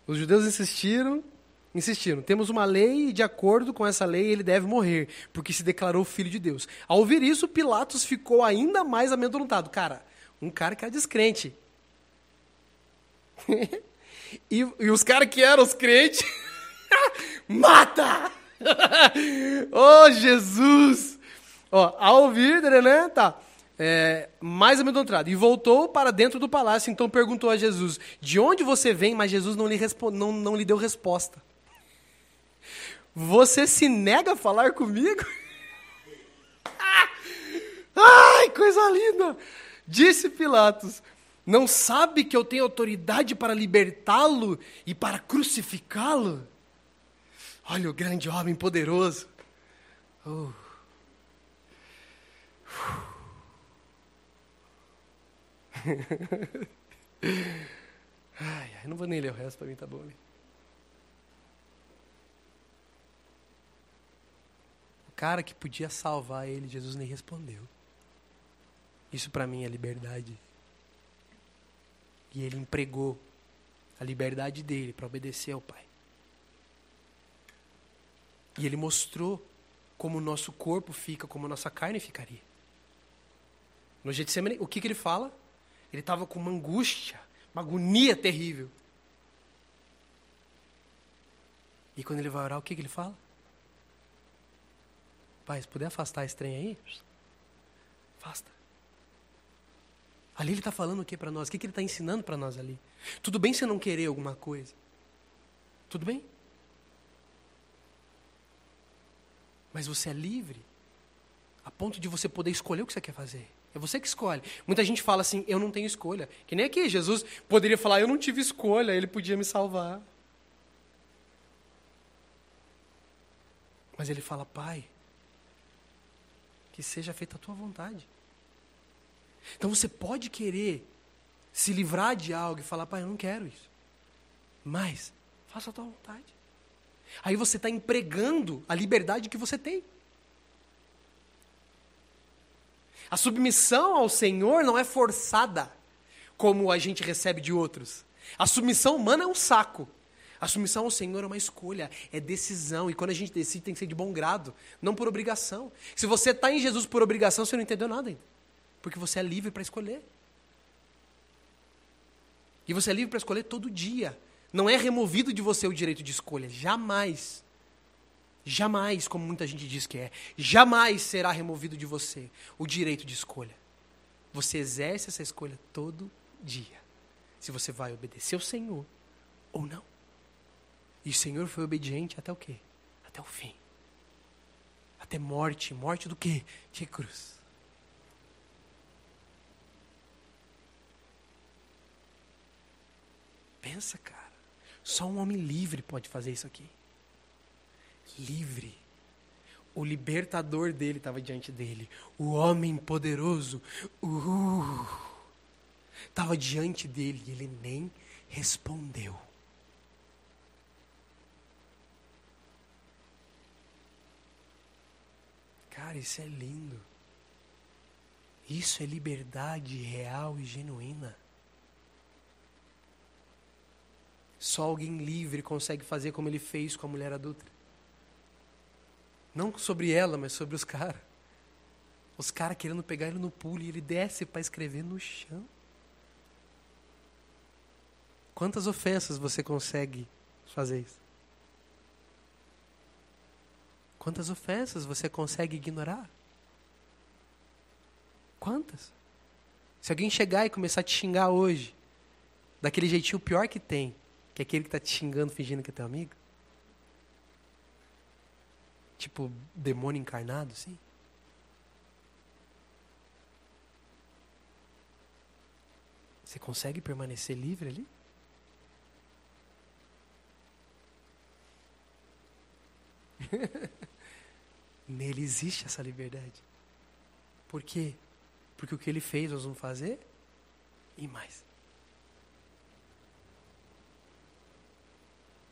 A: Os judeus insistiram, insistiram. Temos uma lei e de acordo com essa lei ele deve morrer, porque se declarou filho de Deus. Ao ouvir isso, Pilatos ficou ainda mais amedrontado. Cara, um cara que era descrente. e, e os caras que eram os crentes, mata! oh, Jesus! Ó, ao ouvir, né, tá é, mais amedrontado. E voltou para dentro do palácio, então perguntou a Jesus: De onde você vem? Mas Jesus não lhe, não, não lhe deu resposta. Você se nega a falar comigo? Ai, coisa linda! Disse Pilatos: Não sabe que eu tenho autoridade para libertá-lo e para crucificá-lo? Olha o grande homem poderoso. Ai, ai, não vou nem ler o resto, para mim tá bom. Né? O cara que podia salvar ele, Jesus nem respondeu. Isso para mim é liberdade. E ele empregou a liberdade dele para obedecer ao Pai. E ele mostrou como o nosso corpo fica, como a nossa carne ficaria. No Getsemane, o que, que ele fala? Ele estava com uma angústia, uma agonia terrível. E quando ele vai orar, o que, que ele fala? Pai, se puder afastar esse trem aí, afasta. Ali ele está falando o que para nós? O que, que ele está ensinando para nós ali? Tudo bem você não querer alguma coisa. Tudo bem? Mas você é livre a ponto de você poder escolher o que você quer fazer. É você que escolhe. Muita gente fala assim, eu não tenho escolha. Que nem aqui, Jesus poderia falar, eu não tive escolha, ele podia me salvar. Mas ele fala, Pai, que seja feita a tua vontade. Então você pode querer se livrar de algo e falar, Pai, eu não quero isso. Mas, faça a tua vontade. Aí você está empregando a liberdade que você tem. A submissão ao Senhor não é forçada, como a gente recebe de outros. A submissão humana é um saco. A submissão ao Senhor é uma escolha, é decisão. E quando a gente decide, tem que ser de bom grado, não por obrigação. Se você está em Jesus por obrigação, você não entendeu nada ainda. Porque você é livre para escolher. E você é livre para escolher todo dia. Não é removido de você o direito de escolha. Jamais. Jamais, como muita gente diz que é, jamais será removido de você o direito de escolha. Você exerce essa escolha todo dia. Se você vai obedecer ao Senhor ou não. E o Senhor foi obediente até o quê? Até o fim. Até morte. Morte do quê? De cruz. Pensa, cara. Só um homem livre pode fazer isso aqui livre. O libertador dele estava diante dele. O homem poderoso estava uh, diante dele e ele nem respondeu. Cara, isso é lindo. Isso é liberdade real e genuína. Só alguém livre consegue fazer como ele fez com a mulher adulta. Não sobre ela, mas sobre os caras. Os caras querendo pegar ele no pulo e ele desce para escrever no chão. Quantas ofensas você consegue fazer isso? Quantas ofensas você consegue ignorar? Quantas? Se alguém chegar e começar a te xingar hoje, daquele jeitinho pior que tem, que é aquele que está te xingando fingindo que é teu amigo? Tipo, demônio encarnado, sim? Você consegue permanecer livre ali? Nele existe essa liberdade. Por quê? Porque o que ele fez nós vamos fazer e mais.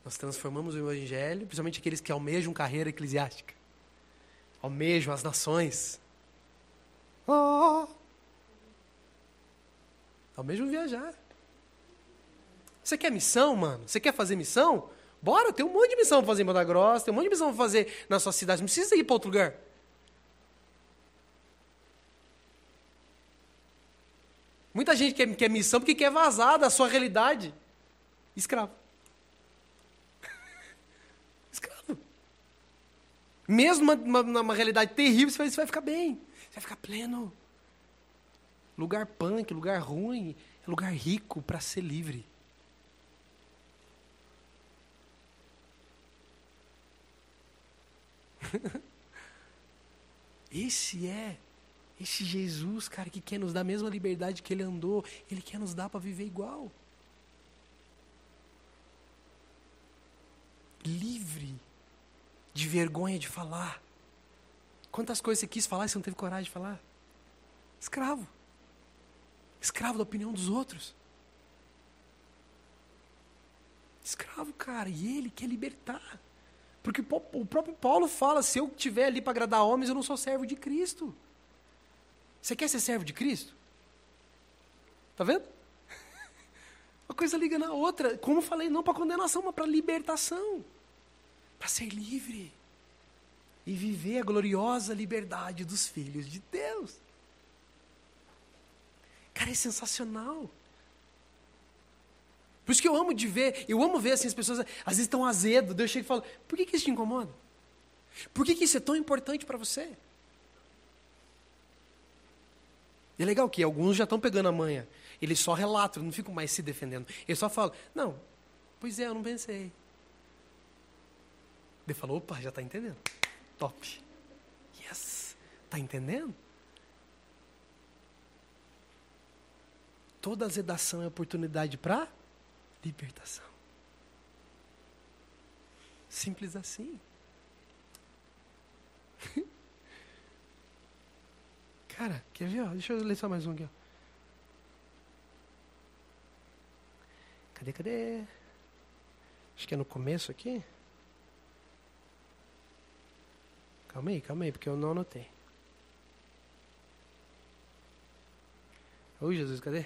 A: Nós transformamos o Evangelho, principalmente aqueles que almejam carreira eclesiástica, almejam as nações. Oh! Almejam viajar. Você quer missão, mano? Você quer fazer missão? Bora, tem um monte de missão para fazer em Banda Grossa, tem um monte de missão para fazer na sua cidade. Não precisa ir para outro lugar. Muita gente quer, quer missão porque quer vazar da sua realidade. Escravo. Mesmo numa, realidade terrível, você vai, você vai ficar bem. Você vai ficar pleno. Lugar punk, lugar ruim, é lugar rico para ser livre. Esse é esse Jesus, cara, que quer nos dar a mesma liberdade que ele andou, ele quer nos dar para viver igual. Livre de vergonha de falar. Quantas coisas você quis falar e você não teve coragem de falar? Escravo. Escravo da opinião dos outros. Escravo, cara, e ele quer libertar. Porque o próprio Paulo fala: se eu estiver ali para agradar homens, eu não sou servo de Cristo. Você quer ser servo de Cristo? Tá vendo? Uma coisa liga na outra. Como falei, não para condenação, mas para libertação. Para ser livre. E viver a gloriosa liberdade dos filhos de Deus. Cara, é sensacional. Por isso que eu amo de ver, eu amo ver assim, as pessoas às vezes estão azedo, Deus chega e fala, por que, que isso te incomoda? Por que, que isso é tão importante para você? E é legal que alguns já estão pegando a manha. Eles só relatam, não ficam mais se defendendo. Eles só falam, não, pois é, eu não pensei. Ele falou, opa, já está entendendo. Top. Yes. Está entendendo? Toda azedação é oportunidade para libertação. Simples assim. Cara, quer ver? Ó? Deixa eu ler só mais um aqui. Ó. Cadê, cadê? Acho que é no começo aqui. Calma aí, calma aí, porque eu não anotei. Ô Jesus, cadê?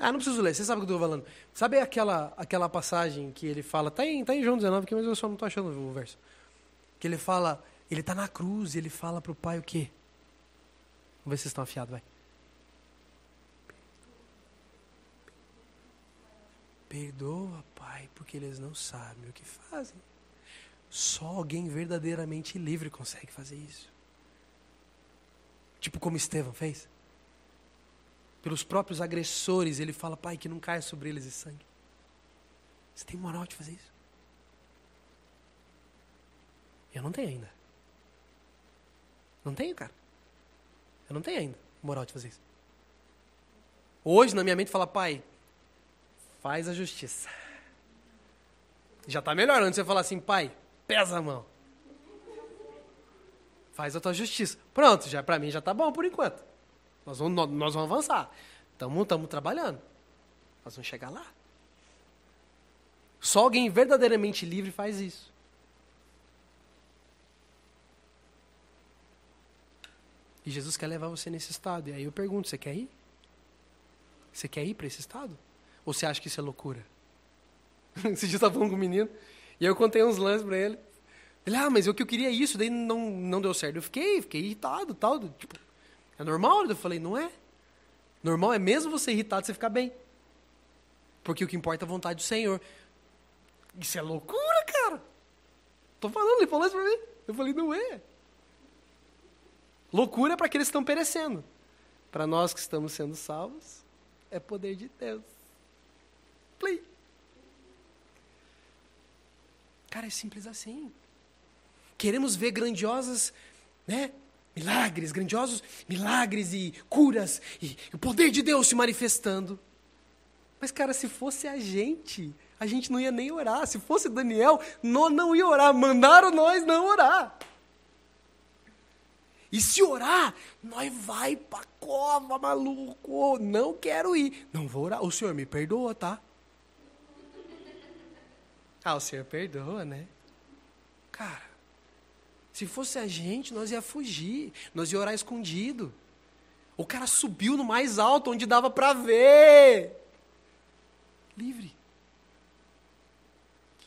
A: Ah, não preciso ler, você sabe o que eu estou falando. Sabe aquela, aquela passagem que ele fala, está em, tá em João 19 aqui, mas eu só não estou achando o verso. Que ele fala, ele está na cruz e ele fala para o pai o quê? Vamos ver se vocês estão afiados, vai. Perdoa, pai, porque eles não sabem o que fazem. Só alguém verdadeiramente livre consegue fazer isso. Tipo como Estevão fez pelos próprios agressores, ele fala, pai, que não caia sobre eles esse sangue. Você tem moral de fazer isso? Eu não tenho ainda. Não tenho, cara. Eu não tenho ainda moral de fazer isso. Hoje, na minha mente, fala, pai, faz a justiça. Já está melhor antes você falar assim, pai, pesa a mão. Faz a tua justiça. Pronto, já para mim já está bom por enquanto. Nós vamos, nós vamos avançar. Estamos trabalhando. Nós vamos chegar lá. Só alguém verdadeiramente livre faz isso. E Jesus quer levar você nesse estado. E aí eu pergunto: você quer ir? Você quer ir para esse estado? Ou você acha que isso é loucura? Esse dia eu estava falando com um menino, e eu contei uns lances para ele. Ele, ah, mas eu que eu queria isso, daí não, não deu certo. Eu fiquei, fiquei irritado, tal. Tipo, é normal? Eu falei, não é. Normal é mesmo você irritado, você ficar bem. Porque o que importa é a vontade do Senhor. Isso é loucura, cara. Tô falando, ele falou isso pra mim. Eu falei, não é. Loucura é para aqueles que estão perecendo. Para nós que estamos sendo salvos, é poder de Deus. Play. Cara, é simples assim. Queremos ver grandiosas, né? Milagres, grandiosos milagres e curas e, o poder de Deus se manifestando. Mas, cara, se fosse a gente, a gente não ia nem orar. Se fosse Daniel, nós não ia orar. Mandaram nós não orar. E se orar, nós vai pra cova, maluco. Não quero ir. Não vou orar. O senhor me perdoa, tá? Ah, o senhor perdoa, né? Cara, se fosse a gente, nós ia fugir. Nós ia orar escondido. O cara subiu no mais alto, onde dava para ver. Livre.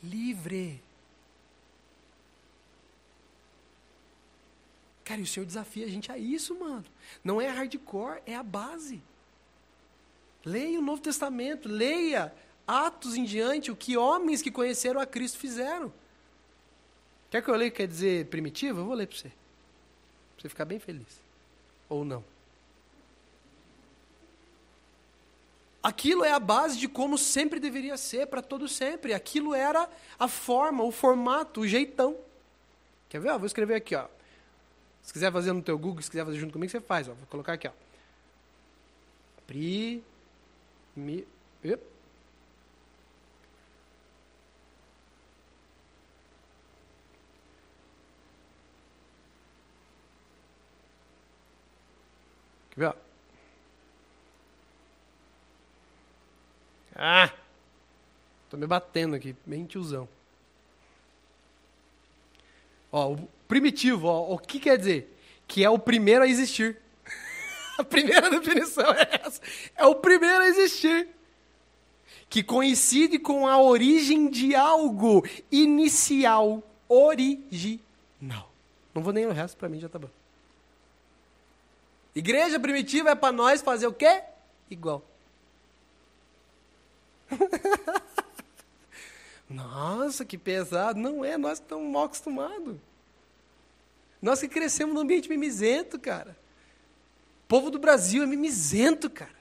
A: Livre. Cara, e o Senhor desafia a gente a isso, mano. Não é hardcore, é a base. Leia o Novo Testamento, leia Atos em diante, o que homens que conheceram a Cristo fizeram. Quer que eu leia quer dizer primitivo? Eu vou ler para você. Para você ficar bem feliz. Ou não. Aquilo é a base de como sempre deveria ser para todo sempre. Aquilo era a forma, o formato, o jeitão. Quer ver? vou escrever aqui, ó. Se quiser fazer no teu Google, se quiser fazer junto comigo, você faz. Ó. Vou colocar aqui. Ó. Pri... Mi... Ó. Ah! Tô me batendo aqui, bem tiozão. Ó, o primitivo, ó, o que quer dizer? Que é o primeiro a existir. a primeira definição é essa. É o primeiro a existir. Que coincide com a origem de algo inicial, original. Não vou nem o resto, para mim já tá bom. Igreja primitiva é para nós fazer o quê? Igual. Nossa, que pesado. Não é, nós que estamos mal acostumados. Nós que crescemos num ambiente mimizento, cara. O povo do Brasil é mimizento, cara.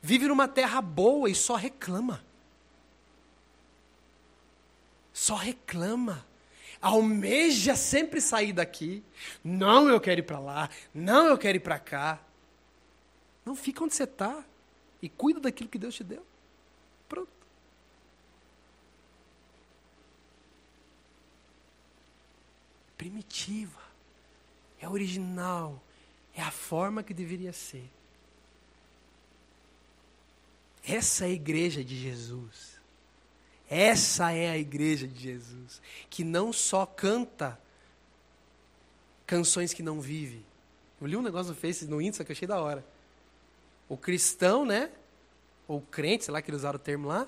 A: Vive numa terra boa e só reclama. Só reclama. Almeja sempre sair daqui. Não, eu quero ir para lá. Não, eu quero ir para cá. Não, fica onde você está. E cuida daquilo que Deus te deu. Pronto. Primitiva. É original. É a forma que deveria ser. Essa é a igreja de Jesus. Essa é a igreja de Jesus, que não só canta canções que não vive. Eu li um negócio no Face, no Insta, que eu achei da hora. O cristão, né? ou crente, sei lá que eles usaram o termo lá,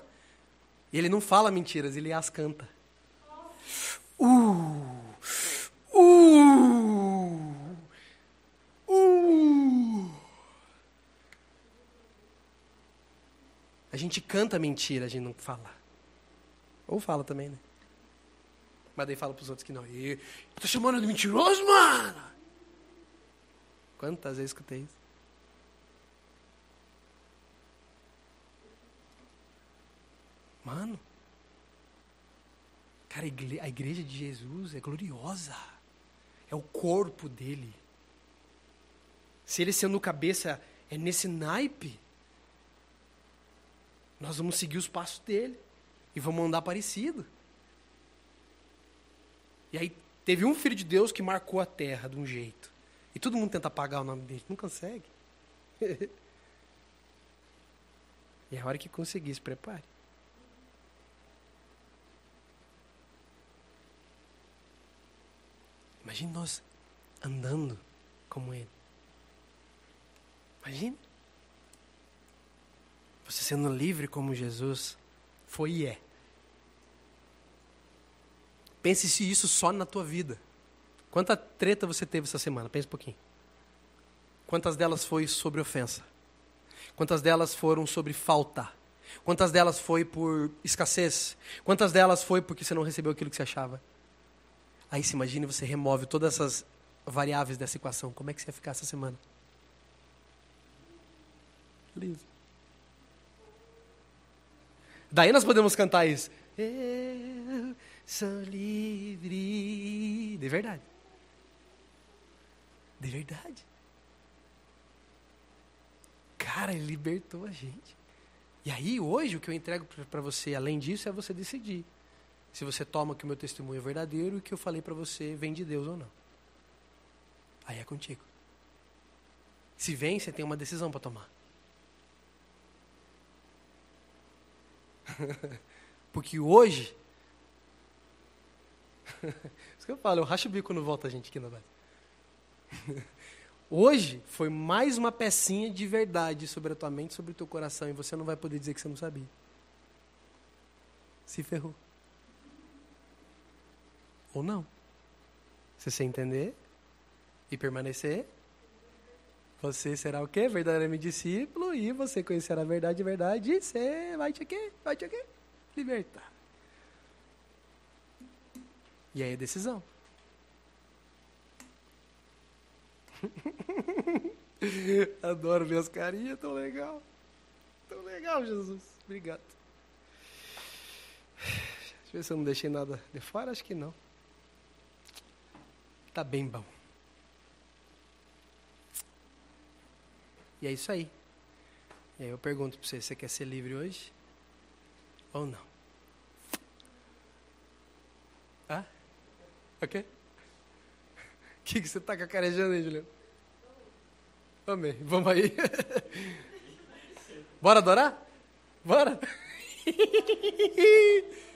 A: ele não fala mentiras, ele as canta. Uh, uh, uh. A gente canta mentira, a gente não fala. Ou fala também, né? Mas daí fala pros outros que não. E, tá chamando de mentiroso, mano? Quantas vezes escutei isso? Mano, cara, a igreja de Jesus é gloriosa. É o corpo dele. Se ele sendo cabeça é nesse naipe, nós vamos seguir os passos dele e vamos andar parecido. E aí teve um filho de Deus que marcou a terra de um jeito. E todo mundo tenta apagar o nome dele, não consegue. e é a hora que conseguir, se prepare. Imagine nós andando como Ele. Imagine. Você sendo livre como Jesus foi e é. Pense se isso só na tua vida. Quanta treta você teve essa semana? Pense um pouquinho. Quantas delas foi sobre ofensa? Quantas delas foram sobre falta? Quantas delas foi por escassez? Quantas delas foi porque você não recebeu aquilo que você achava? Aí se imagine você remove todas essas variáveis dessa equação. Como é que você ia ficar essa semana? Livre. Daí nós podemos cantar isso. Eu sou livre. De verdade. De verdade. Cara, ele libertou a gente. E aí, hoje, o que eu entrego para você, além disso, é você decidir se você toma que o meu testemunho é verdadeiro e que eu falei para você vem de Deus ou não. Aí é contigo. Se vem, você tem uma decisão para tomar. Porque hoje. Isso que eu falo, eu racho o bico quando volta a gente aqui na base. Hoje foi mais uma pecinha de verdade sobre a tua mente, sobre o teu coração, e você não vai poder dizer que você não sabia. Se ferrou. Ou não. Se você entender e permanecer, você será o quê? Verdadeiramente discípulo, e você conhecerá a verdade, a verdade, e você vai te quê? Vai te quê? Libertar. E aí é decisão. Adoro ver as carinhas, tão legal. Tão legal, Jesus. Obrigado. Deixa eu ver se eu não deixei nada de fora, acho que não. Tá bem bom. E é isso aí. E aí eu pergunto para você, você quer ser livre hoje? Ou não? Ok? O que, que você está cacarejando aí, Juliano? Amém. Vamos aí. Bora adorar? Bora?